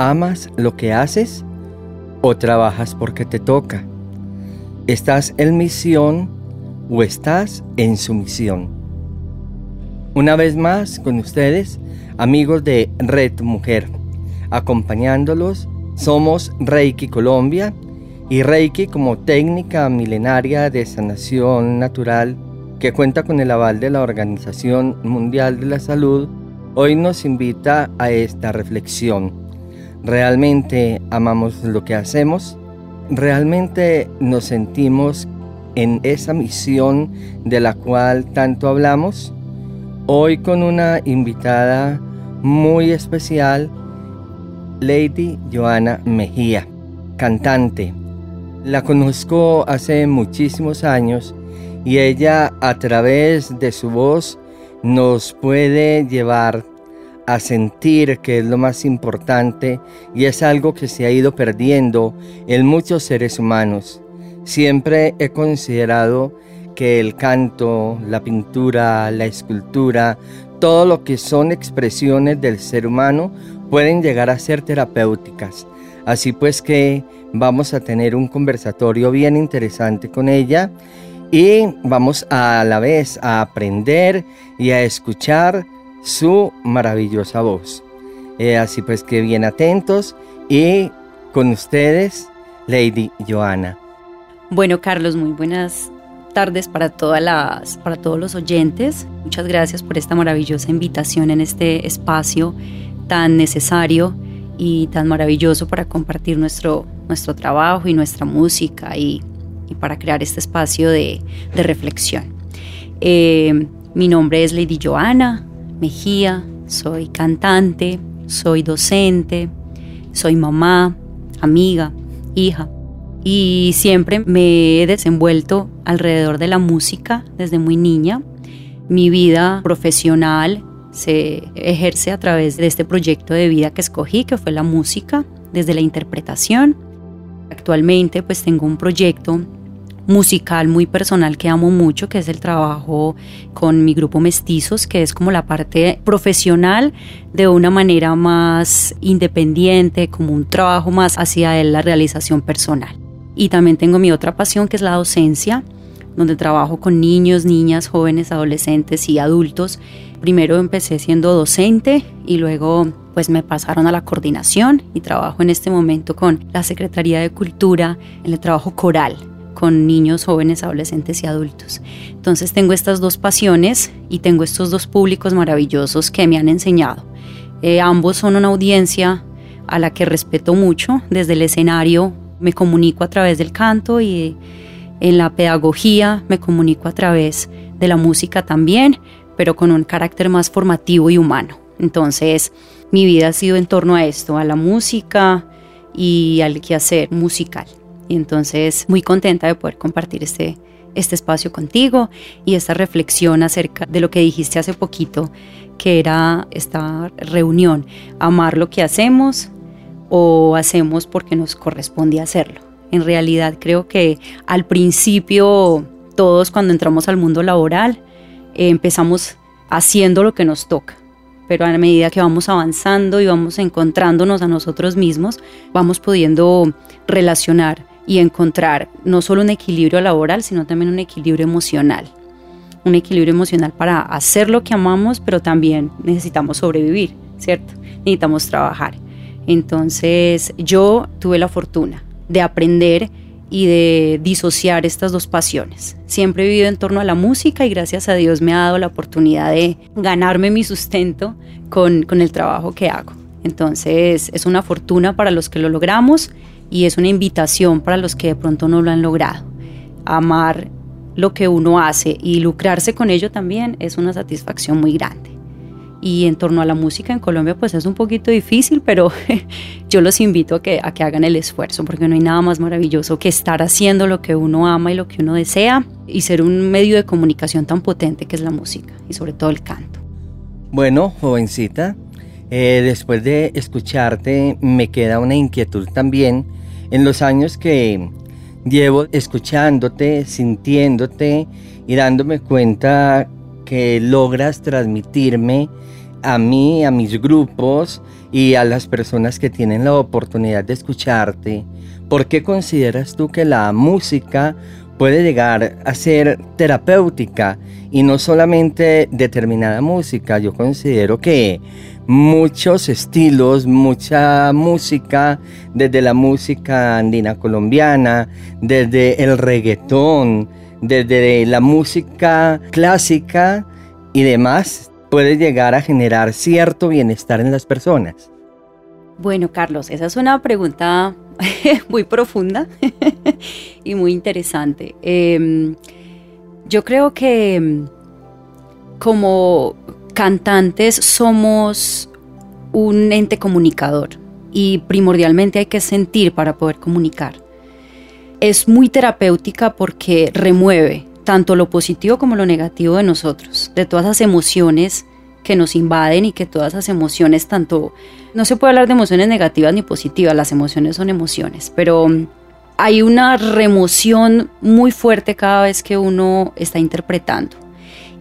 ¿Amas lo que haces o trabajas porque te toca? ¿Estás en misión o estás en sumisión? Una vez más con ustedes, amigos de Red Mujer, acompañándolos, somos Reiki Colombia y Reiki como técnica milenaria de sanación natural que cuenta con el aval de la Organización Mundial de la Salud, hoy nos invita a esta reflexión ¿Realmente amamos lo que hacemos? ¿Realmente nos sentimos en esa misión de la cual tanto hablamos? Hoy con una invitada muy especial, Lady Joana Mejía, cantante. La conozco hace muchísimos años y ella a través de su voz nos puede llevar a sentir que es lo más importante y es algo que se ha ido perdiendo en muchos seres humanos. Siempre he considerado que el canto, la pintura, la escultura, todo lo que son expresiones del ser humano pueden llegar a ser terapéuticas. Así pues que vamos a tener un conversatorio bien interesante con ella y vamos a la vez a aprender y a escuchar su maravillosa voz. Eh, así pues que bien atentos y con ustedes, Lady Joana. Bueno, Carlos, muy buenas tardes para todas las para todos los oyentes. Muchas gracias por esta maravillosa invitación en este espacio tan necesario y tan maravilloso para compartir nuestro, nuestro trabajo y nuestra música y, para crear este espacio de, reflexión. Eh, mi nombre es Lady Joana, Mejía, soy cantante, soy docente, soy mamá, amiga, hija y siempre me he desenvuelto alrededor de la música desde muy niña. Mi vida profesional se ejerce a través de este proyecto de vida que escogí, que fue la música, desde la interpretación. Actualmente pues tengo un proyecto musical muy personal que amo mucho, que es el trabajo con mi grupo Mestizos, que es como la parte profesional de una manera más independiente, como un trabajo más hacia la realización personal. Y también tengo mi otra pasión que es la docencia, donde trabajo con niños, niñas, jóvenes, adolescentes y adultos. Primero empecé siendo docente y luego pues me pasaron a la coordinación y trabajo en este momento con la Secretaría de Cultura en el trabajo coral con niños, jóvenes, adolescentes y adultos. Entonces tengo estas dos pasiones y tengo estos dos públicos maravillosos que me han enseñado. Eh, ambos son una audiencia a la que respeto mucho. Desde el escenario me comunico a través del canto y en la pedagogía me comunico a través de la música también, pero con un carácter más formativo y humano. Entonces mi vida ha sido en torno a esto, a la música y al quehacer musical. Y entonces muy contenta de poder compartir este, este espacio contigo y esta reflexión acerca de lo que dijiste hace poquito, que era esta reunión, amar lo que hacemos o hacemos porque nos corresponde hacerlo. En realidad creo que al principio todos cuando entramos al mundo laboral eh, empezamos haciendo lo que nos toca, pero a medida que vamos avanzando y vamos encontrándonos a nosotros mismos, vamos pudiendo relacionar y encontrar no solo un equilibrio laboral, sino también un equilibrio emocional. Un equilibrio emocional para hacer lo que amamos, pero también necesitamos sobrevivir, ¿cierto? Necesitamos trabajar. Entonces yo tuve la fortuna de aprender y de disociar estas dos pasiones. Siempre he vivido en torno a la música y gracias a Dios me ha dado la oportunidad de ganarme mi sustento con, con el trabajo que hago. Entonces es una fortuna para los que lo logramos y es una invitación para los que de pronto no lo han logrado. Amar lo que uno hace y lucrarse con ello también es una satisfacción muy grande. y en torno a la música en Colombia pues es un poquito difícil, pero yo los invito a que, a que hagan el esfuerzo porque no hay nada más maravilloso que estar haciendo lo que uno ama y lo que uno desea y ser un medio de comunicación tan potente que es la música y sobre todo el canto. Bueno, jovencita, eh, después de escucharte me queda una inquietud también en los años que llevo escuchándote, sintiéndote y dándome cuenta que logras transmitirme a mí, a mis grupos y a las personas que tienen la oportunidad de escucharte. ¿Por qué consideras tú que la música puede llegar a ser terapéutica y no solamente determinada música? Yo considero que muchos estilos, mucha música, desde la música andina colombiana, desde el reggaetón, desde la música clásica y demás, puede llegar a generar cierto bienestar en las personas? Bueno, Carlos, esa es una pregunta muy profunda y muy interesante. Em, yo creo que em, como cantantes somos un ente comunicador y primordialmente hay que sentir para poder comunicar es muy terapéutica porque remueve tanto lo positivo como lo negativo de nosotros, de todas las emociones que nos invaden y que todas esas emociones, tanto, no se puede hablar de emociones negativas ni positivas, las emociones son emociones, pero hay una remoción muy fuerte cada vez que uno está interpretando.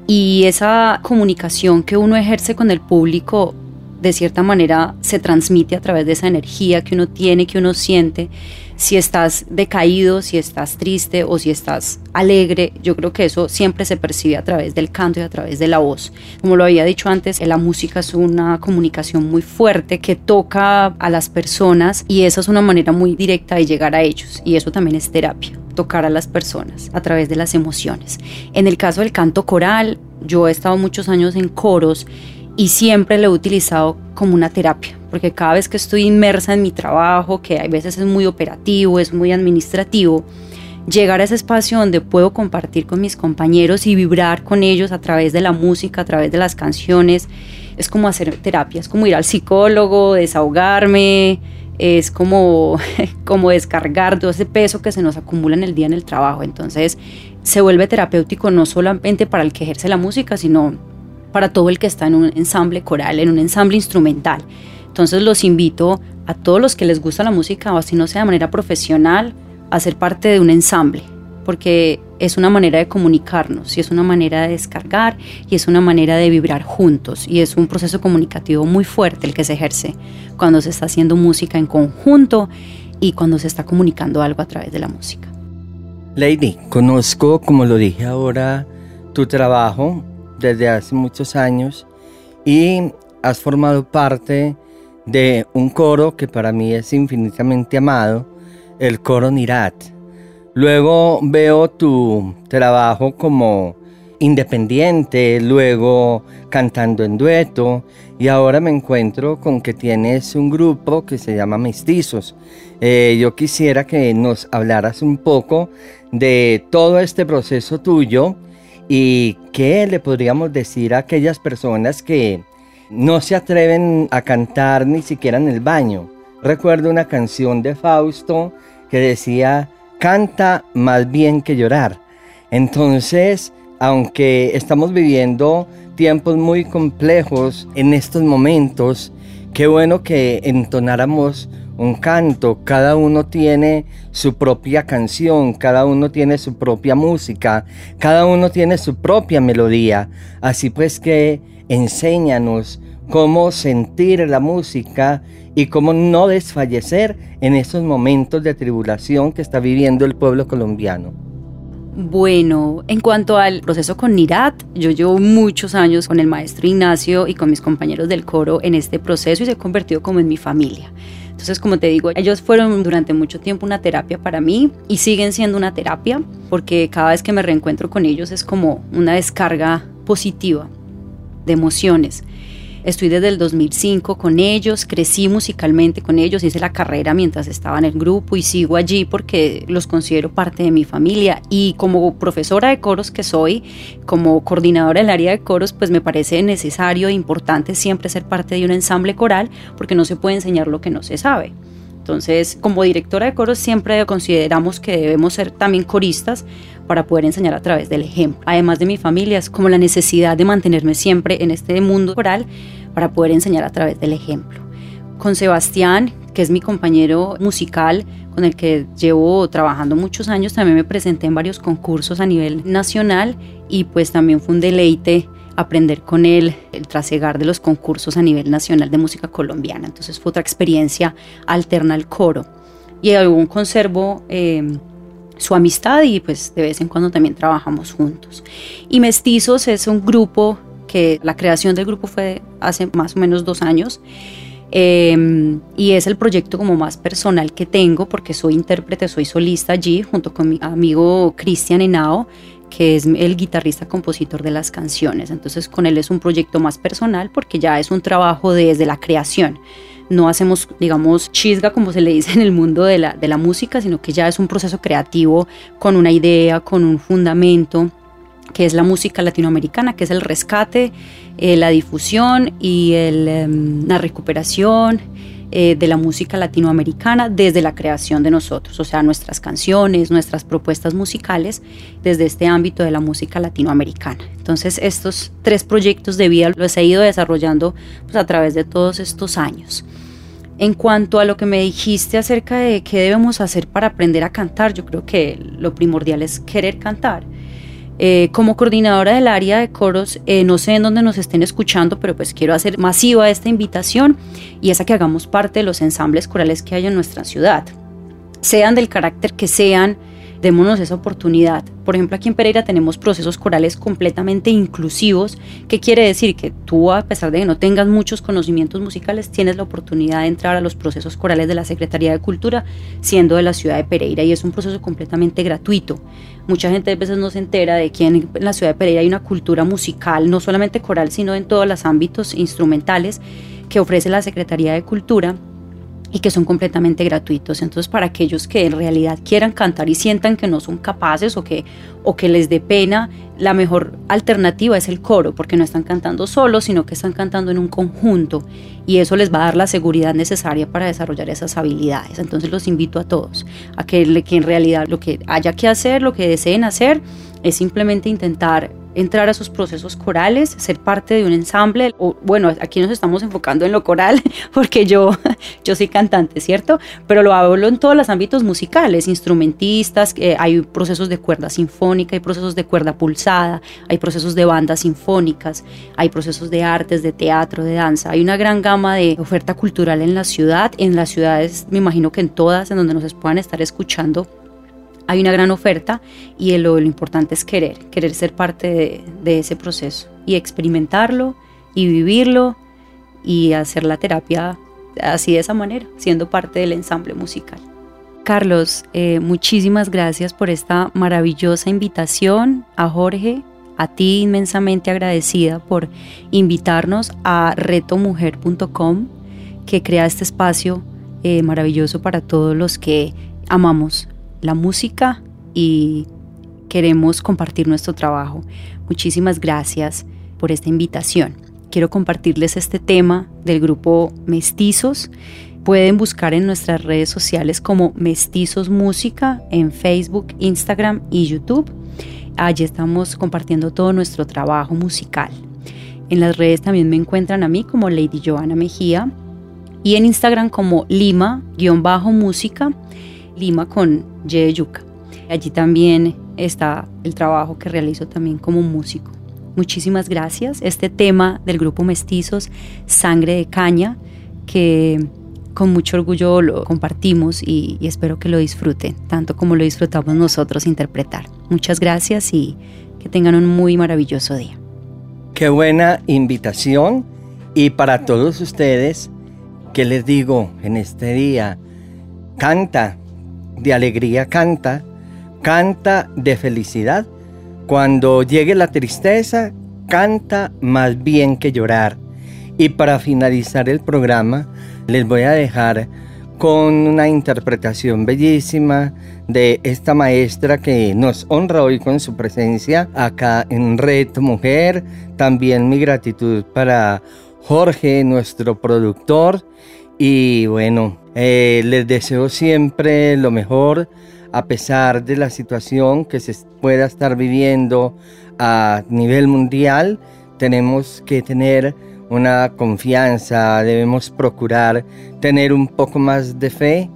Y esa comunicación que uno ejerce con el público de cierta manera se transmite a través de esa energía que uno tiene, que uno siente. Si estás decaído, si estás triste o si estás alegre, yo creo que eso siempre se percibe a través del canto y a través de la voz. Como lo había dicho antes, la música es una comunicación muy fuerte que toca a las personas y esa es una manera muy directa de llegar a ellos y eso también es terapia tocar a las personas a través de las emociones. En el caso del canto coral, yo he estado muchos años en coros y siempre lo he utilizado como una terapia, porque cada vez que estoy inmersa en mi trabajo, que a veces es muy operativo, es muy administrativo, llegar a ese espacio donde puedo compartir con mis compañeros y vibrar con ellos a través de la música, a través de las canciones, es como hacer terapia, es como ir al psicólogo, desahogarme, es como, como descargar todo ese peso que se nos acumula en el día en el trabajo. Entonces se vuelve terapéutico no solamente para el que ejerce la música, sino para todo el que está en un ensamble coral, en un ensamble instrumental. Entonces los invito a todos los que les gusta la música, o así no sea de manera profesional, a ser parte de un ensamble, porque es una manera de comunicarnos y es una manera de descargar y es una manera de vibrar juntos y es un proceso comunicativo muy fuerte el que se ejerce cuando se está haciendo música en conjunto y cuando se está comunicando algo a través de la música. Lady, conozco, como lo dije ahora, tu trabajo desde hace muchos años y has formado parte de un coro que para mí es infinitamente amado, el coro Nirat. Luego veo tu trabajo como independiente, luego cantando en dueto y ahora me encuentro con que tienes un grupo que se llama Mestizos. Eh, yo quisiera que nos hablaras un poco de todo este proceso tuyo ¿Y qué le podríamos decir a aquellas personas que no se atreven a cantar ni siquiera en el baño? Recuerdo una canción de Fausto que decía, canta más bien que llorar. Entonces, aunque estamos viviendo tiempos muy complejos en estos momentos, qué bueno que entonáramos un canto, cada uno tiene su propia canción, cada uno tiene su propia música, cada uno tiene su propia melodía. Así pues que enséñanos cómo sentir la música y cómo no desfallecer en esos momentos de tribulación que está viviendo el pueblo colombiano. Bueno, en cuanto al proceso con Nirat, yo llevo muchos años con el maestro Ignacio y con mis compañeros del coro en este proceso y se ha convertido como en mi familia. Entonces, como te digo, ellos fueron durante mucho tiempo una terapia para mí y siguen siendo una terapia porque cada vez que me reencuentro con ellos es como una descarga positiva de emociones. Estoy desde el 2005 con ellos, crecí musicalmente con ellos, hice la carrera mientras estaba en el grupo y sigo allí porque los considero parte de mi familia. Y como profesora de coros que soy, como coordinadora del área de coros, pues me parece necesario e importante siempre ser parte de un ensamble coral porque no se puede enseñar lo que no se sabe. Entonces, como directora de coros siempre consideramos que debemos ser también coristas para poder enseñar a través del ejemplo. Además de mi familia, es como la necesidad de mantenerme siempre en este mundo coral para poder enseñar a través del ejemplo. Con Sebastián, que es mi compañero musical, con el que llevo trabajando muchos años, también me presenté en varios concursos a nivel nacional y pues también fue un deleite aprender con él el trasegar de los concursos a nivel nacional de música colombiana. Entonces fue otra experiencia alterna al coro. Y aún conservo eh, su amistad y pues de vez en cuando también trabajamos juntos. Y Mestizos es un grupo que la creación del grupo fue hace más o menos dos años. Eh, y es el proyecto como más personal que tengo porque soy intérprete, soy solista allí junto con mi amigo Cristian Henao que es el guitarrista compositor de las canciones. Entonces con él es un proyecto más personal porque ya es un trabajo desde la creación. No hacemos, digamos, chisga como se le dice en el mundo de la, de la música, sino que ya es un proceso creativo con una idea, con un fundamento que es la música latinoamericana, que es el rescate, eh, la difusión y em, la recuperación eh, de la música latinoamericana desde la creación de nosotros, o sea, nuestras canciones, nuestras propuestas musicales desde este ámbito de la música latinoamericana. Entonces, estos tres proyectos de vida los he ido desarrollando pues, a través de todos estos años. En cuanto a lo que me dijiste acerca de qué debemos hacer para aprender a cantar, yo creo que lo primordial es querer cantar. Eh, como coordinadora del área de coros, eh, no sé en dónde nos estén escuchando, pero pues quiero hacer masiva esta invitación y es a que hagamos parte de los ensambles corales que hay en nuestra ciudad. Sean del carácter que sean, démonos esa oportunidad. Por ejemplo, aquí en Pereira tenemos procesos corales completamente inclusivos, que quiere decir que tú, a pesar de que no tengas muchos conocimientos musicales, tienes la oportunidad de entrar a los procesos corales de la Secretaría de Cultura, siendo de la ciudad de Pereira, y es un proceso completamente gratuito. Mucha gente a veces no se entera de que en la ciudad de Pereira hay una cultura musical, no solamente coral, sino en todos los ámbitos instrumentales que ofrece la Secretaría de Cultura y que son completamente gratuitos. Entonces, para aquellos que en realidad quieran cantar y sientan que no son capaces o que, o que les dé pena, la mejor alternativa es el coro, porque no están cantando solos, sino que están cantando en un conjunto y eso les va a dar la seguridad necesaria para desarrollar esas habilidades. Entonces, los invito a todos a que, que en realidad lo que haya que hacer, lo que deseen hacer, es simplemente intentar entrar a esos procesos corales, ser parte de un ensamble, o bueno, aquí nos estamos enfocando en lo coral, porque yo, yo soy cantante, ¿cierto? Pero lo hablo en todos los ámbitos musicales, instrumentistas, eh, hay procesos de cuerda sinfónica, hay procesos de cuerda pulsada, hay procesos de bandas sinfónicas, hay procesos de artes, de teatro, de danza, hay una gran gama de oferta cultural en la ciudad, en las ciudades, me imagino que en todas, en donde nos puedan estar escuchando, hay una gran oferta y lo, importante es querer, querer ser parte de, ese proceso y experimentarlo y vivirlo y hacer la terapia así de esa manera, siendo parte del ensamble musical. Carlos, eh, muchísimas gracias por esta maravillosa invitación. A Jorge, a ti inmensamente agradecida por invitarnos a retomujer.com, que crea este espacio eh, maravilloso para todos los que amamos la música y queremos compartir nuestro trabajo. Muchísimas gracias por esta invitación. Quiero compartirles este tema del grupo Mestizos. Pueden buscar en nuestras redes sociales como Mestizos Música en Facebook, Instagram y YouTube. Allí estamos compartiendo todo nuestro trabajo musical. En las redes también me encuentran a mí como Lady Joana Mejía y en Instagram como Lima-música Lima con Y Yuca. Allí también está el trabajo que realizo también como músico. Muchísimas gracias. Este tema del grupo Mestizos, Sangre de Caña, que con mucho orgullo lo compartimos y, y, espero que lo disfruten, tanto como lo disfrutamos nosotros interpretar. Muchas gracias y que tengan un muy maravilloso día. Qué buena invitación y para todos ustedes, ¿qué les digo en este día? Canta, de alegría canta, canta de felicidad. Cuando llegue la tristeza, canta más bien que llorar. Y para finalizar el programa, les voy a dejar con una interpretación bellísima de esta maestra que nos honra hoy con su presencia acá en Red Mujer. También mi gratitud para Jorge, nuestro productor. Y bueno, eh, les deseo siempre lo mejor a pesar de la situación que se pueda estar viviendo a nivel mundial. Tenemos que tener una confianza, debemos procurar tener un poco más de fe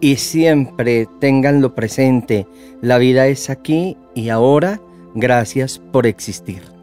y siempre tenganlo presente, la vida es aquí y ahora, gracias por existir.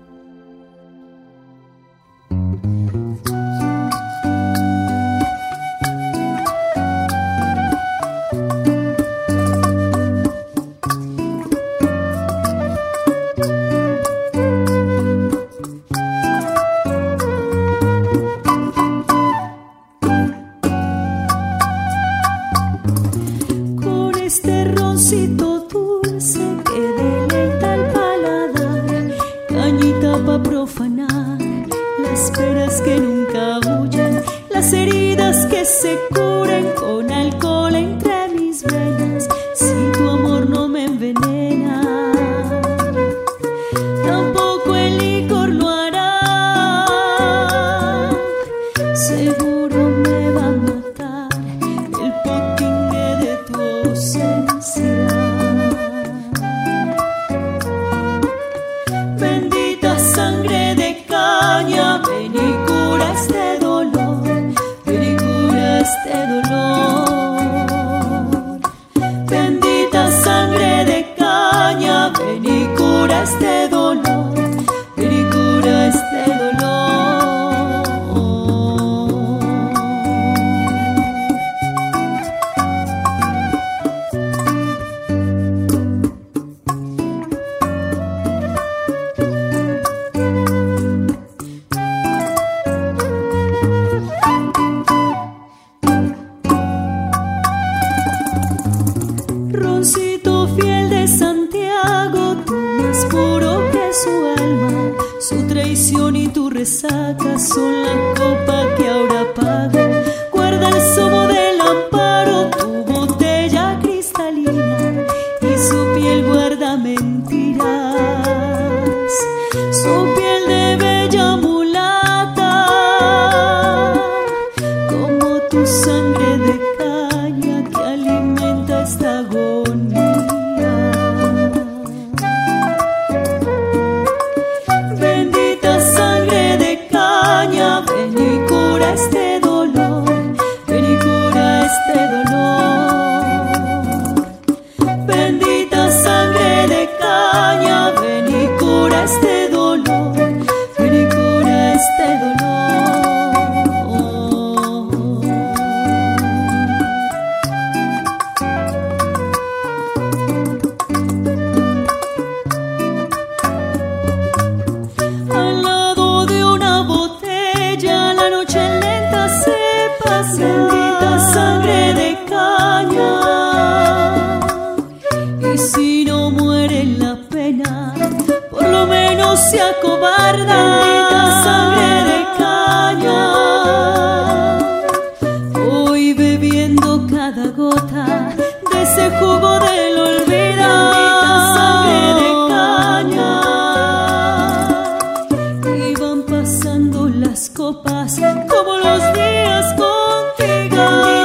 como los días contigo.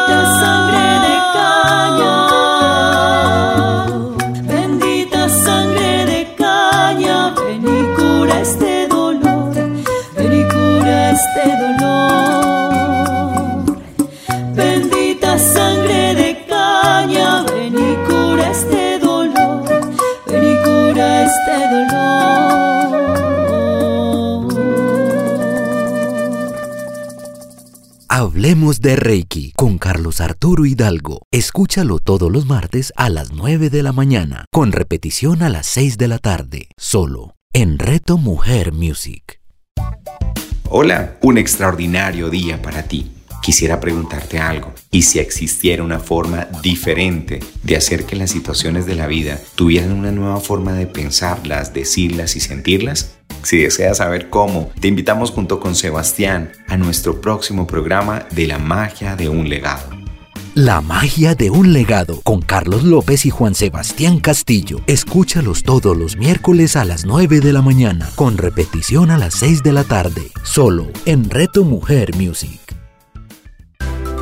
De Reiki con Carlos Arturo Hidalgo. Escúchalo todos los martes a las 9 de la mañana, con repetición a las 6 de la tarde, solo en Reto Mujer Music. Hola, un extraordinario día para ti. Quisiera preguntarte algo. ¿Y si existiera una forma diferente de hacer que las situaciones de la vida tuvieran una nueva forma de pensarlas, decirlas y sentirlas? Si deseas saber cómo, te invitamos junto con Sebastián a nuestro próximo programa de la magia de un legado. La magia de un legado con Carlos López y Juan Sebastián Castillo. Escúchalos todos los miércoles a las 9 de la mañana, con repetición a las 6 de la tarde, solo en Reto Mujer Music.